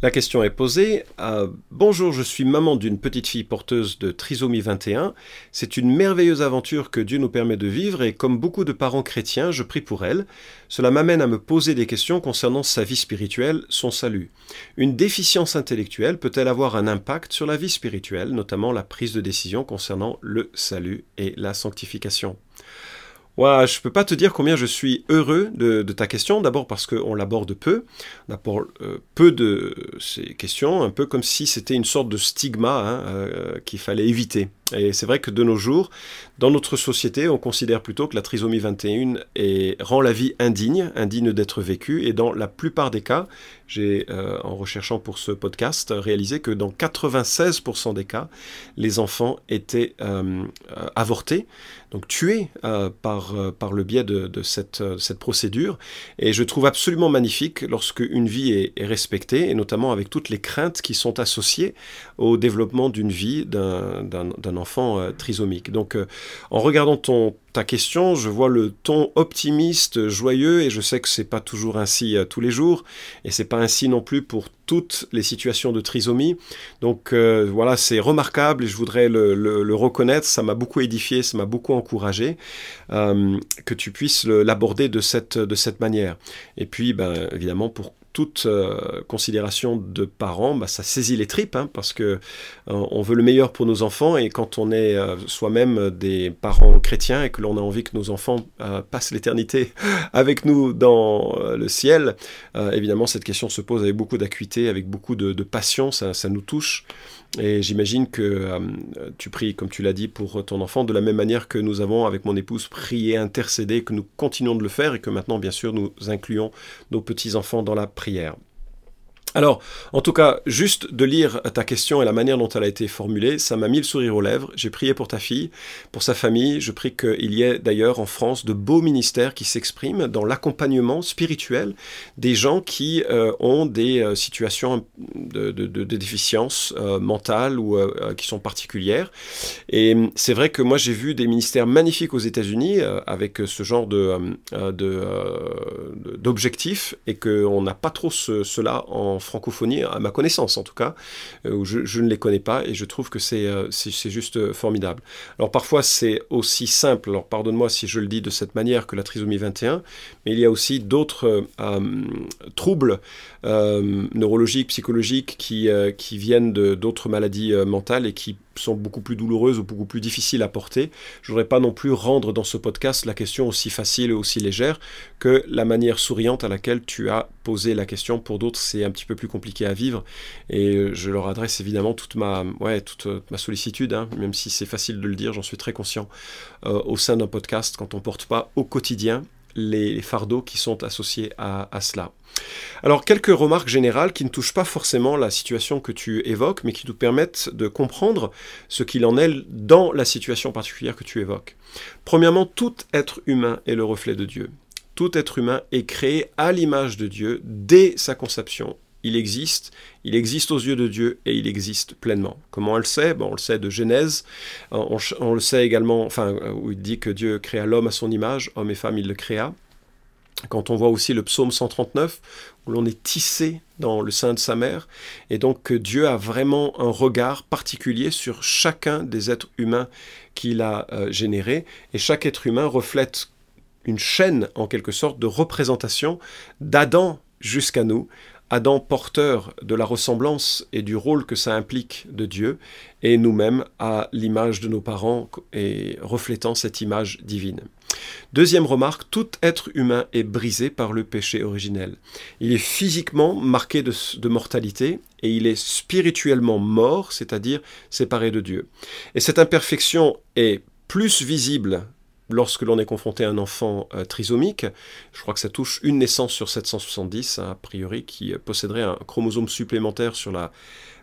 La question est posée. Euh, bonjour, je suis maman d'une petite fille porteuse de trisomie 21. C'est une merveilleuse aventure que Dieu nous permet de vivre et comme beaucoup de parents chrétiens, je prie pour elle. Cela m'amène à me poser des questions concernant sa vie spirituelle, son salut. Une déficience intellectuelle peut-elle avoir un impact sur la vie spirituelle, notamment la prise de décision concernant le salut et la sanctification? Ouais, je peux pas te dire combien je suis heureux de, ta question. D'abord parce qu'on l'aborde peu. On aborde euh, peu de ces questions, un peu comme si c'était une sorte de stigma hein, euh, qu'il fallait éviter. Et c'est vrai que de nos jours, dans notre société, on considère plutôt que la trisomie 21 est, rend la vie indigne, indigne d'être vécue. Et dans la plupart des cas, j'ai, euh, en recherchant pour ce podcast, réalisé que dans 96% des cas, les enfants étaient avortés donc tué euh, par, euh, par le biais de, cette, euh, cette, procédure. Et je trouve absolument magnifique lorsque une vie est, respectée, et notamment avec toutes les craintes qui sont associées au développement d'une vie d'un enfant trisomique. Donc en regardant ton ta question, je vois le ton optimiste, joyeux, et je sais que c'est pas toujours ainsi euh, tous les jours, et c'est pas ainsi non plus pour toutes les situations de trisomie. Donc euh, voilà, c'est remarquable et je voudrais le, reconnaître. Ça m'a beaucoup édifié, ça m'a beaucoup encouragé euh, que tu puisses l'aborder de cette, manière. Et puis, ben, évidemment, pour toute euh, considération de parents, bah, ça saisit les tripes, hein, parce que on veut le meilleur pour nos enfants, et quand on est soi-même des parents chrétiens et que l'on a envie que nos enfants passent l'éternité avec nous dans le ciel, évidemment cette question se pose avec beaucoup d'acuité, avec beaucoup de, passion, ça, nous touche. Et j'imagine que tu pries, comme tu l'as dit, pour ton enfant, de la même manière que nous avons, avec mon épouse, prié, intercédé, que nous continuons de le faire, et que maintenant, bien sûr, nous incluons nos petits-enfants dans la prière. Alors, en tout cas, juste de lire ta question et la manière dont elle a été formulée, ça m'a mis le sourire aux lèvres. J'ai prié pour ta fille, pour sa famille. Je prie qu'il y ait d'ailleurs en France de beaux ministères qui s'expriment dans l'accompagnement spirituel des gens qui euh, ont des euh, situations de, déficience euh, mentale ou qui sont particulières. Et c'est vrai que moi j'ai vu des ministères magnifiques aux États-Unis avec ce genre de d'objectifs et qu'on n'a pas trop cela en francophonie, à ma connaissance en tout cas, euh, où je, ne les connais pas et je trouve que c'est euh, juste euh, formidable. Alors parfois c'est aussi simple, alors pardonne-moi si je le dis de cette manière que la trisomie 21, mais il y a aussi d'autres troubles neurologiques, psychologiques qui, qui viennent d'autres maladies mentales et qui sont beaucoup plus douloureuses ou beaucoup plus difficiles à porter. Je voudrais pas non plus rendre dans ce podcast la question aussi facile et aussi légère que la manière souriante à laquelle tu as posé la question. Pour d'autres, c'est un petit peu plus compliqué à vivre et je leur adresse évidemment toute ma, ouais, toute ma sollicitude, hein, même si c'est facile de le dire, j'en suis très conscient euh, au sein d'un podcast quand on porte pas au quotidien les, fardeaux qui sont associés à, cela. Alors, quelques remarques générales qui ne touchent pas forcément la situation que tu évoques, mais qui nous permettent de comprendre ce qu'il en est dans la situation particulière que tu évoques. Premièrement, tout être humain est le reflet de Dieu. Tout être humain est créé à l'image de Dieu dès sa conception il existe, il existe aux yeux de Dieu et il existe pleinement. Comment on le sait? Bon, On le sait de Genèse, on, le sait également, enfin, où il dit que Dieu créa l'homme à son image, homme et femme, il le créa. Quand on voit aussi le psaume 139, où l'on est tissé dans le sein de sa mère, et donc que Dieu a vraiment un regard particulier sur chacun des êtres humains qu'il a euh, générés, et chaque être humain reflète une chaîne en quelque sorte de représentation d'Adam jusqu'à nous, Adam porteur de la ressemblance et du rôle que ça implique de Dieu, et nous-mêmes à l'image de nos parents et reflétant cette image divine. Deuxième remarque, tout être humain est brisé par le péché originel. Il est physiquement marqué de, mortalité et il est spirituellement mort, c'est-à-dire séparé de Dieu. Et cette imperfection est plus visible lorsque l'on est confronté à un enfant euh, trisomique, je crois que ça touche une naissance sur 770, a priori, qui posséderait un chromosome supplémentaire sur la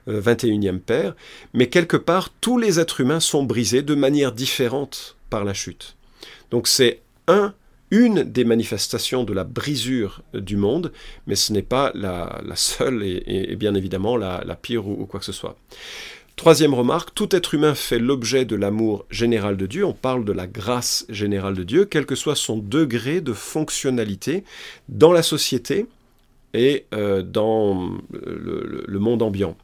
21e euh, paire, mais quelque part, tous les êtres humains sont brisés de manière différente par la chute. Donc c'est un une des manifestations de la brisure du monde, mais ce n'est pas la, seule et, bien évidemment la, pire ou, quoi que ce soit. Troisième remarque, tout être humain fait l'objet de l'amour général de Dieu. On parle de la grâce générale de Dieu, quel que soit son degré de fonctionnalité dans la société et euh, dans le monde ambiant.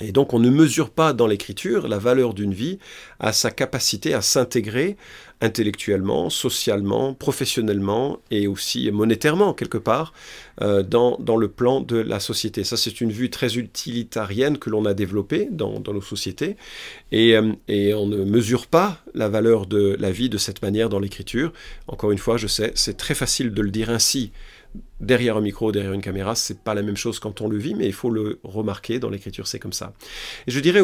Et donc on ne mesure pas dans l'écriture la valeur d'une vie à sa capacité à s'intégrer intellectuellement, socialement, professionnellement et aussi monétairement quelque part euh, dans, dans, le plan de la société. Ça c'est une vue très utilitarienne que l'on a développée dans, dans, nos sociétés et, euh, et, on ne mesure pas la valeur de la vie de cette manière dans l'écriture. Encore une fois, je sais, c'est très facile de le dire ainsi derrière un micro, derrière une caméra, c'est pas la même chose quand on le vit, mais il faut le remarquer dans l'écriture, c'est comme ça. Et je dirais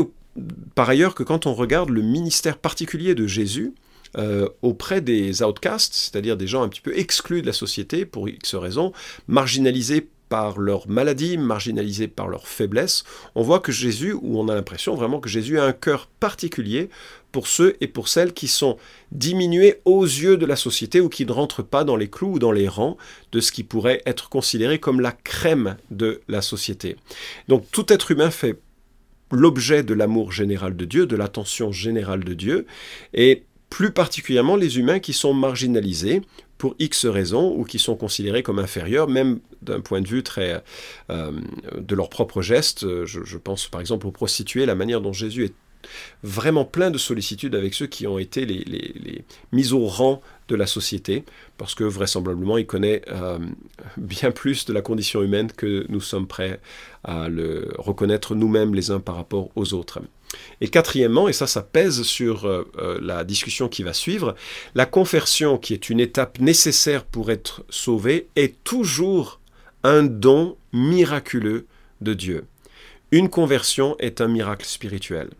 par ailleurs que quand on regarde le ministère particulier de Jésus, euh, auprès des outcasts, c'est-à-dire des gens un petit peu exclus de la société pour X raisons, marginalisés par leur maladie, marginalisés par leur faiblesse, on voit que Jésus, ou on a l'impression vraiment que Jésus a un cœur particulier pour ceux et pour celles qui sont diminués aux yeux de la société ou qui ne rentrent pas dans les clous ou dans les rangs de ce qui pourrait être considéré comme la crème de la société. Donc tout être humain fait l'objet de l'amour général de Dieu, de l'attention générale de Dieu, et plus particulièrement les humains qui sont marginalisés pour X raisons ou qui sont considérés comme inférieurs, même d'un point de vue très euh, de leurs propres gestes. Je, pense par exemple aux prostituées, la manière dont Jésus est vraiment plein de sollicitude avec ceux qui ont été les, mis au rang de la société, parce que vraisemblablement il connaît euh, bien plus de la condition humaine que nous sommes prêts à le reconnaître nous-mêmes les uns par rapport aux autres. Et quatrièmement, et ça ça pèse sur euh, euh, la discussion qui va suivre, la conversion qui est une étape nécessaire pour être sauvé est toujours un don miraculeux de Dieu. Une conversion est un miracle spirituel.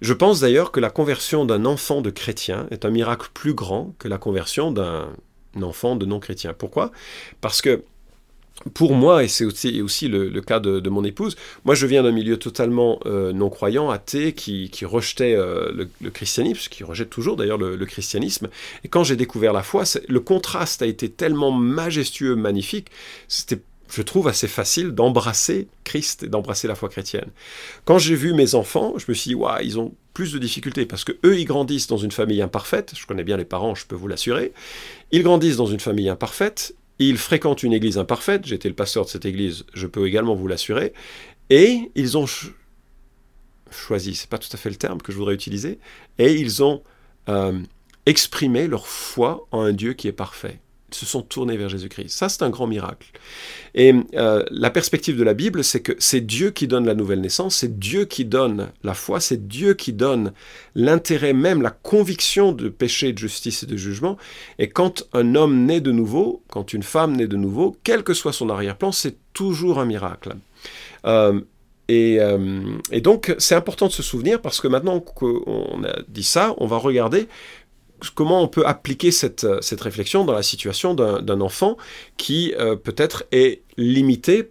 Je pense d'ailleurs que la conversion d'un enfant de chrétien est un miracle plus grand que la conversion d'un enfant de non-chrétien. Pourquoi? Parce que pour moi, et c'est aussi, le, cas de, mon épouse, moi je viens d'un milieu totalement euh, non-croyant, athée, qui, rejetait euh, le, christianisme, qui rejette toujours d'ailleurs le, le, christianisme. Et quand j'ai découvert la foi, le contraste a été tellement majestueux, magnifique, c'était je trouve assez facile d'embrasser Christ et d'embrasser la foi chrétienne. Quand j'ai vu mes enfants, je me suis dit, waouh, ils ont plus de difficultés parce que eux, ils grandissent dans une famille imparfaite. Je connais bien les parents, je peux vous l'assurer. Ils grandissent dans une famille imparfaite. Ils fréquentent une église imparfaite. J'étais le pasteur de cette église, je peux également vous l'assurer. Et ils ont choisi, c'est pas tout à fait le terme que je voudrais utiliser, et ils ont euh, exprimé leur foi en un Dieu qui est parfait se sont tournés vers Jésus-Christ. Ça, c'est un grand miracle. Et euh, la perspective de la Bible, c'est que c'est Dieu qui donne la nouvelle naissance, c'est Dieu qui donne la foi, c'est Dieu qui donne l'intérêt même, la conviction de péché, de justice et de jugement. Et quand un homme naît de nouveau, quand une femme naît de nouveau, quel que soit son arrière-plan, c'est toujours un miracle. Euh, euh, et, donc, c'est important de se souvenir parce que maintenant qu'on a dit ça, on va regarder comment on peut appliquer cette, euh, cette réflexion dans la situation d'un enfant qui euh, peut-être est limité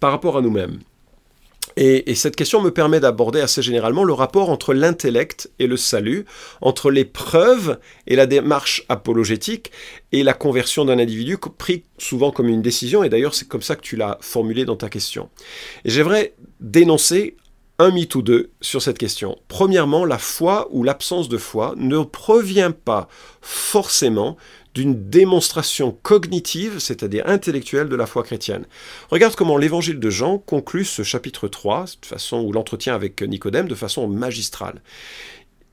par rapport à nous-mêmes. Et, cette question me permet d'aborder assez généralement le rapport entre l'intellect et le salut, entre les preuves et la démarche apologétique et la conversion d'un individu pris souvent comme une décision, et d'ailleurs c'est comme ça que tu l'as formulé dans ta question. Et j'aimerais dénoncer un mythe ou deux sur cette question. Premièrement, la foi ou l'absence de foi ne provient pas forcément d'une démonstration cognitive, c'est-à-dire intellectuelle de la foi chrétienne. Regarde comment l'évangile de Jean conclut ce chapitre 3, de façon, ou l'entretien avec Nicodème, de façon magistrale.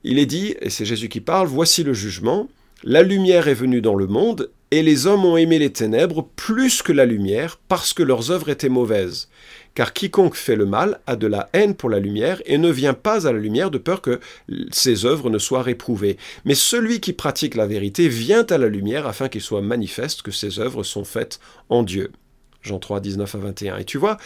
Il est dit, et c'est Jésus qui parle, voici le jugement, la lumière est venue dans le monde, et les hommes ont aimé les ténèbres plus que la lumière, parce que leurs œuvres étaient mauvaises. Car quiconque fait le mal a de la haine pour la lumière, et ne vient pas à la lumière de peur que ses œuvres ne soient réprouvées. Mais celui qui pratique la vérité vient à la lumière afin qu'il soit manifeste que ses œuvres sont faites en Dieu. Jean 3, 19 à 21. Et tu vois,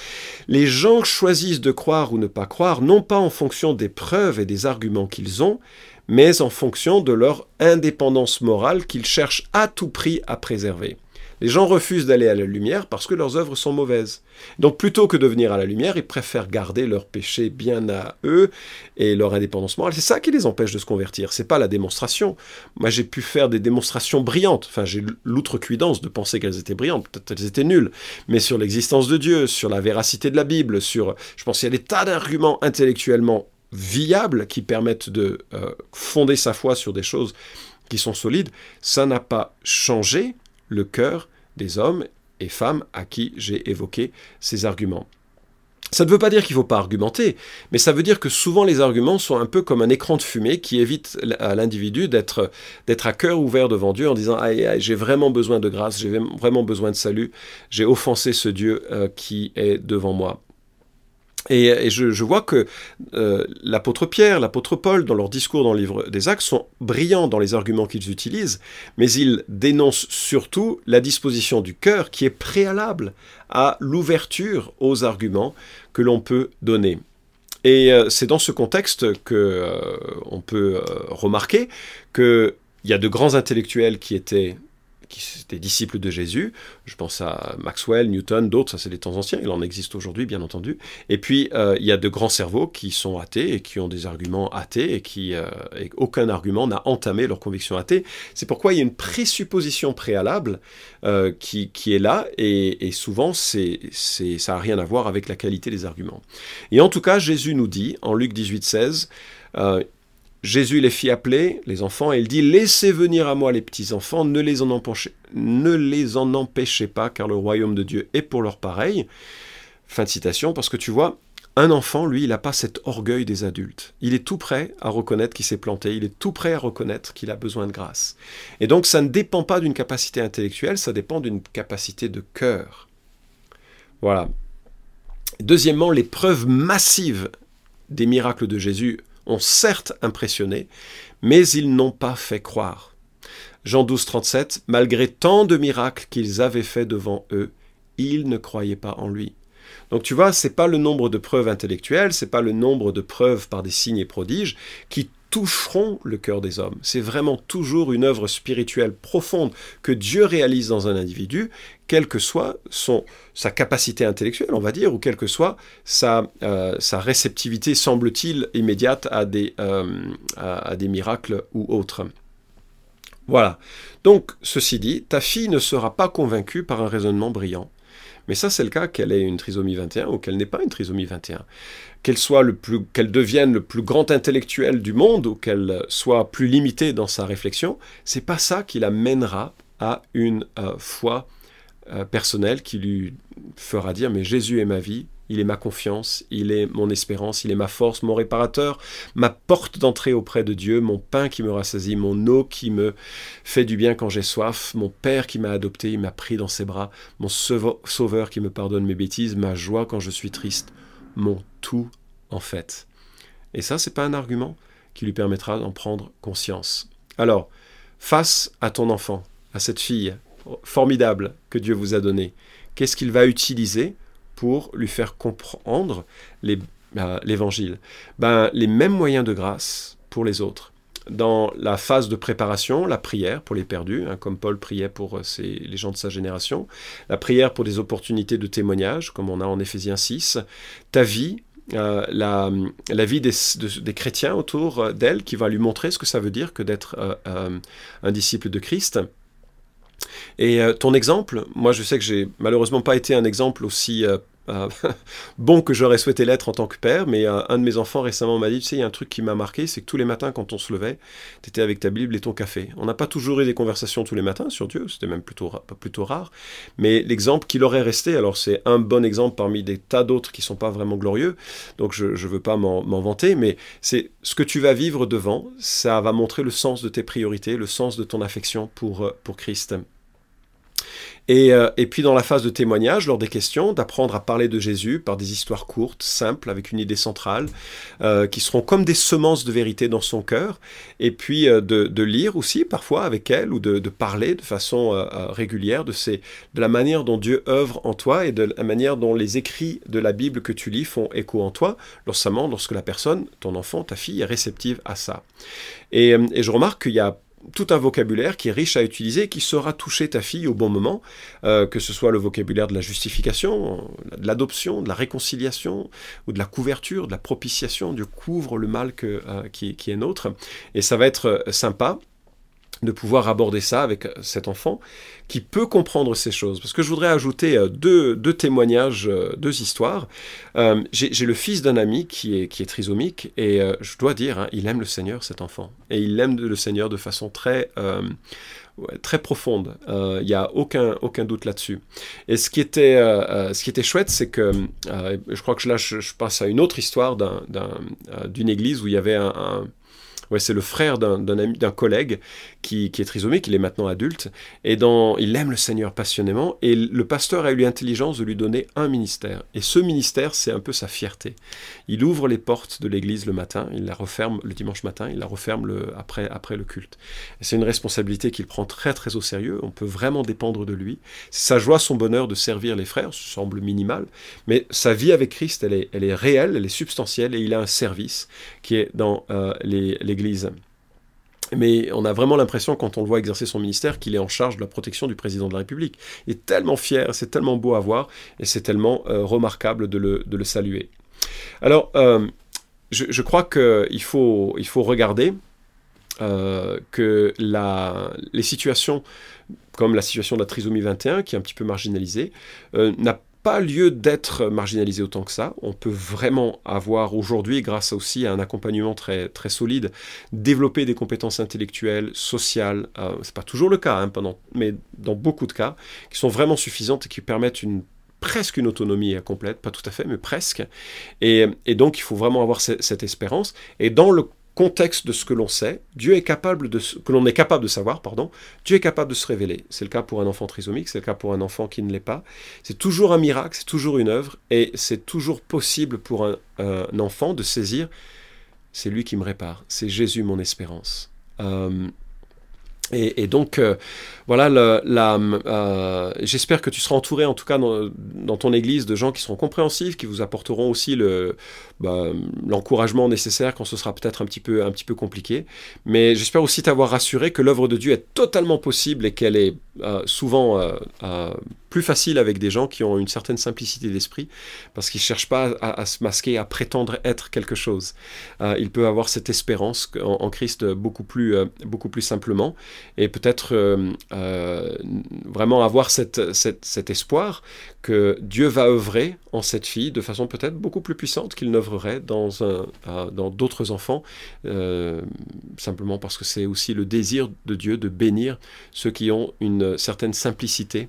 les gens choisissent de croire ou ne pas croire, non pas en fonction des preuves et des arguments qu'ils ont, mais en fonction de leur indépendance morale qu'ils cherchent à tout prix à préserver. Les gens refusent d'aller à la lumière parce que leurs œuvres sont mauvaises. Donc plutôt que de venir à la lumière, ils préfèrent garder leur péché bien à eux et leur indépendance morale. C'est ça qui les empêche de se convertir. C'est pas la démonstration. Moi, j'ai pu faire des démonstrations brillantes. Enfin, j'ai l'outrecuidance de penser qu'elles étaient brillantes. Peut-être qu'elles étaient nulles. Mais sur l'existence de Dieu, sur la véracité de la Bible, sur, je pense, qu'il y a des tas d'arguments intellectuellement viables, qui permettent de euh, fonder sa foi sur des choses qui sont solides, ça n'a pas changé le cœur des hommes et femmes à qui j'ai évoqué ces arguments. Ça ne veut pas dire qu'il ne faut pas argumenter, mais ça veut dire que souvent les arguments sont un peu comme un écran de fumée qui évite à l'individu d'être, à cœur ouvert devant Dieu en disant j'ai vraiment besoin de grâce, j'ai vraiment besoin de salut, j'ai offensé ce Dieu euh, qui est devant moi. Et, je, vois que euh, l'apôtre Pierre, l'apôtre Paul, dans leur discours dans le livre des Actes, sont brillants dans les arguments qu'ils utilisent, mais ils dénoncent surtout la disposition du cœur qui est préalable à l'ouverture aux arguments que l'on peut donner. Et euh, c'est dans ce contexte que euh, peut remarquer qu'il y a de grands intellectuels qui étaient qui étaient disciples de Jésus. Je pense à Maxwell, Newton, d'autres, ça c'est des temps anciens, il en existe aujourd'hui bien entendu. Et puis euh, il y a de grands cerveaux qui sont athées et qui ont des arguments athées et qui euh, aucun argument n'a entamé leur conviction athée. C'est pourquoi il y a une présupposition préalable euh, qui, qui, est là et, souvent c'est, c'est, ça n'a rien à voir avec la qualité des arguments. Et en tout cas, Jésus nous dit en Luc 18, 16, Jésus les fit appeler, les enfants, et il dit, Laissez venir à moi les petits-enfants, ne, les en empêchez, ne les en empêchez pas, car le royaume de Dieu est pour leur pareil. Fin de citation, parce que tu vois, un enfant, lui, il n'a pas cet orgueil des adultes. Il est tout prêt à reconnaître qu'il s'est planté, il est tout prêt à reconnaître qu'il a besoin de grâce. Et donc ça ne dépend pas d'une capacité intellectuelle, ça dépend d'une capacité de cœur. Voilà. Deuxièmement, les preuves massives des miracles de Jésus ont certes impressionné, mais ils n'ont pas fait croire. Jean 12, 37, malgré tant de miracles qu'ils avaient faits devant eux, ils ne croyaient pas en lui. Donc tu vois, c'est pas le nombre de preuves intellectuelles, c'est pas le nombre de preuves par des signes et prodiges qui toucheront le cœur des hommes. C'est vraiment toujours une œuvre spirituelle profonde que Dieu réalise dans un individu, quelle que soit sa capacité intellectuelle, on va dire, ou quelle que soit sa, euh, réceptivité, semble-t-il, immédiate euh, à des miracles ou autres. Voilà. Donc, ceci dit, ta fille ne sera pas convaincue par un raisonnement brillant. Mais ça, c'est le cas qu'elle ait une trisomie 21 ou qu'elle n'ait pas une trisomie 21. Qu'elle soit le plus, qu'elle devienne le plus grand intellectuel du monde ou qu'elle soit plus limitée dans sa réflexion, c'est pas ça qui la mènera à une euh, foi euh, personnelle qui lui fera dire mais Jésus est ma vie, il est ma confiance, il est mon espérance, il est ma force, mon réparateur, ma porte d'entrée auprès de Dieu, mon pain qui me rassasie, mon eau qui me fait du bien quand j'ai soif, mon Père qui m'a adopté, il m'a pris dans ses bras, mon Sauveur qui me pardonne mes bêtises, ma joie quand je suis triste, mon tout en fait. Et ça, c'est pas un argument qui lui permettra d'en prendre conscience. Alors, face à ton enfant, à cette fille formidable que Dieu vous a donnée, qu'est-ce qu'il va utiliser pour lui faire comprendre euh, l'évangile ben, Les mêmes moyens de grâce pour les autres. Dans la phase de préparation, la prière pour les perdus, hein, comme Paul priait pour euh, les gens de sa génération, la prière pour des opportunités de témoignage, comme on a en Éphésiens 6, ta vie, euh, la, vie des, des chrétiens autour d'elle, qui va lui montrer ce que ça veut dire que d'être un disciple de Christ. Et ton exemple, moi je sais que j'ai malheureusement pas été un exemple aussi euh, bon que j'aurais souhaité l'être en tant que père, mais euh, un de mes enfants récemment m'a dit, tu sais, il y a un truc qui m'a marqué, c'est que tous les matins quand on se levait, tu étais avec ta Bible et ton café. On n'a pas toujours eu des conversations tous les matins sur Dieu, c'était même plutôt, plutôt rare, mais l'exemple qu'il aurait resté, alors c'est un bon exemple parmi des tas d'autres qui sont pas vraiment glorieux, donc je ne veux pas m'en vanter, mais c'est ce que tu vas vivre devant, ça va montrer le sens de tes priorités, le sens de ton affection pour, euh, pour Christ. Euh, et, puis dans la phase de témoignage, lors des questions, d'apprendre à parler de Jésus par des histoires courtes, simples, avec une idée centrale, euh, qui seront comme des semences de vérité dans son cœur, et puis euh, de, lire aussi parfois avec elle, ou de, parler de façon régulière de, la manière dont Dieu œuvre en toi et de la manière dont les écrits de la Bible que tu lis font écho en toi, lorsque lorsque la personne, ton enfant, ta fille, est réceptive à ça. Et je remarque qu'il y a tout un vocabulaire qui est riche à utiliser, qui saura toucher ta fille au bon moment, euh, que ce soit le vocabulaire de la justification, de l'adoption, de la réconciliation, ou de la couverture, de la propitiation. Dieu couvre le mal que, euh, qui, qui, est nôtre. Et ça va être euh, sympa de pouvoir aborder ça avec euh, cet enfant qui peut comprendre ces choses. Parce que je voudrais ajouter euh, deux, deux témoignages, euh, deux histoires. J'ai le fils d'un ami qui est, qui est trisomique et je dois dire, hein, il aime le Seigneur, cet enfant. Et il aime le Seigneur de façon très... très profonde. Il n'y a aucun, aucun doute là-dessus. Et ce qui était, ce qui était chouette, c'est que je crois que là, je, je, passe à une autre histoire d'une église où il y avait un Ouais, c'est le frère d'un ami, d'un collègue qui, est trisomique, il est maintenant adulte, et dans, il aime le Seigneur passionnément, et le pasteur a eu l'intelligence de lui donner un ministère. Et ce ministère, c'est un peu sa fierté. Il ouvre les portes de l'église le matin, il la referme le dimanche matin, il la referme le, après, après le culte. C'est une responsabilité qu'il prend très très au sérieux, on peut vraiment dépendre de lui. Sa joie, son bonheur de servir les frères, ça semble minimal, mais sa vie avec Christ, elle est, elle est réelle, elle est substantielle, et il a un service qui est dans euh, mais on a vraiment l'impression, quand on le voit exercer son ministère, qu'il est en charge de la protection du président de la République. Il est tellement fier, c'est tellement beau à voir, et c'est tellement euh, remarquable de le, saluer. Alors, euh, je, crois qu'il faut, il faut regarder euh, que les situations, comme la situation de la trisomie 21, qui est un petit peu marginalisée, n'a pas lieu d'être marginalisé autant que ça. On peut vraiment avoir aujourd'hui, grâce aussi à un accompagnement très, très solide, développer des compétences intellectuelles, sociales. Euh, c'est pas toujours le cas, hein, pendant, mais dans beaucoup de cas, qui sont vraiment suffisantes et qui permettent une presque une autonomie complète, pas tout à fait, mais presque. Et, donc, il faut vraiment avoir cette espérance. Et dans le contexte de ce que l'on sait, Dieu est capable de que l'on est capable de savoir, pardon, Dieu est capable de se révéler. C'est le cas pour un enfant trisomique, c'est le cas pour un enfant qui ne l'est pas. C'est toujours un miracle, c'est toujours une œuvre, et c'est toujours possible pour un, enfant de saisir, c'est lui qui me répare, c'est Jésus mon espérance. Euh, et, donc, euh, voilà, euh, j'espère que tu seras entouré, en tout cas dans, ton église, de gens qui seront compréhensifs, qui vous apporteront aussi bah, l'encouragement nécessaire quand ce sera peut-être un, petit peu, un petit peu compliqué. Mais j'espère aussi t'avoir rassuré que l'œuvre de Dieu est totalement possible et qu'elle est euh, souvent plus facile avec des gens qui ont une certaine simplicité d'esprit, parce qu'ils ne cherchent pas à, se masquer, à prétendre être quelque chose. Euh, ils peuvent avoir cette espérance en, Christ beaucoup plus, euh, beaucoup plus simplement, et peut-être euh, vraiment avoir cet espoir que Dieu va œuvrer en cette fille de façon peut-être beaucoup plus puissante qu'il n'œuvrerait dans d'autres enfants, simplement parce que c'est aussi le désir de Dieu de bénir ceux qui ont une certaine simplicité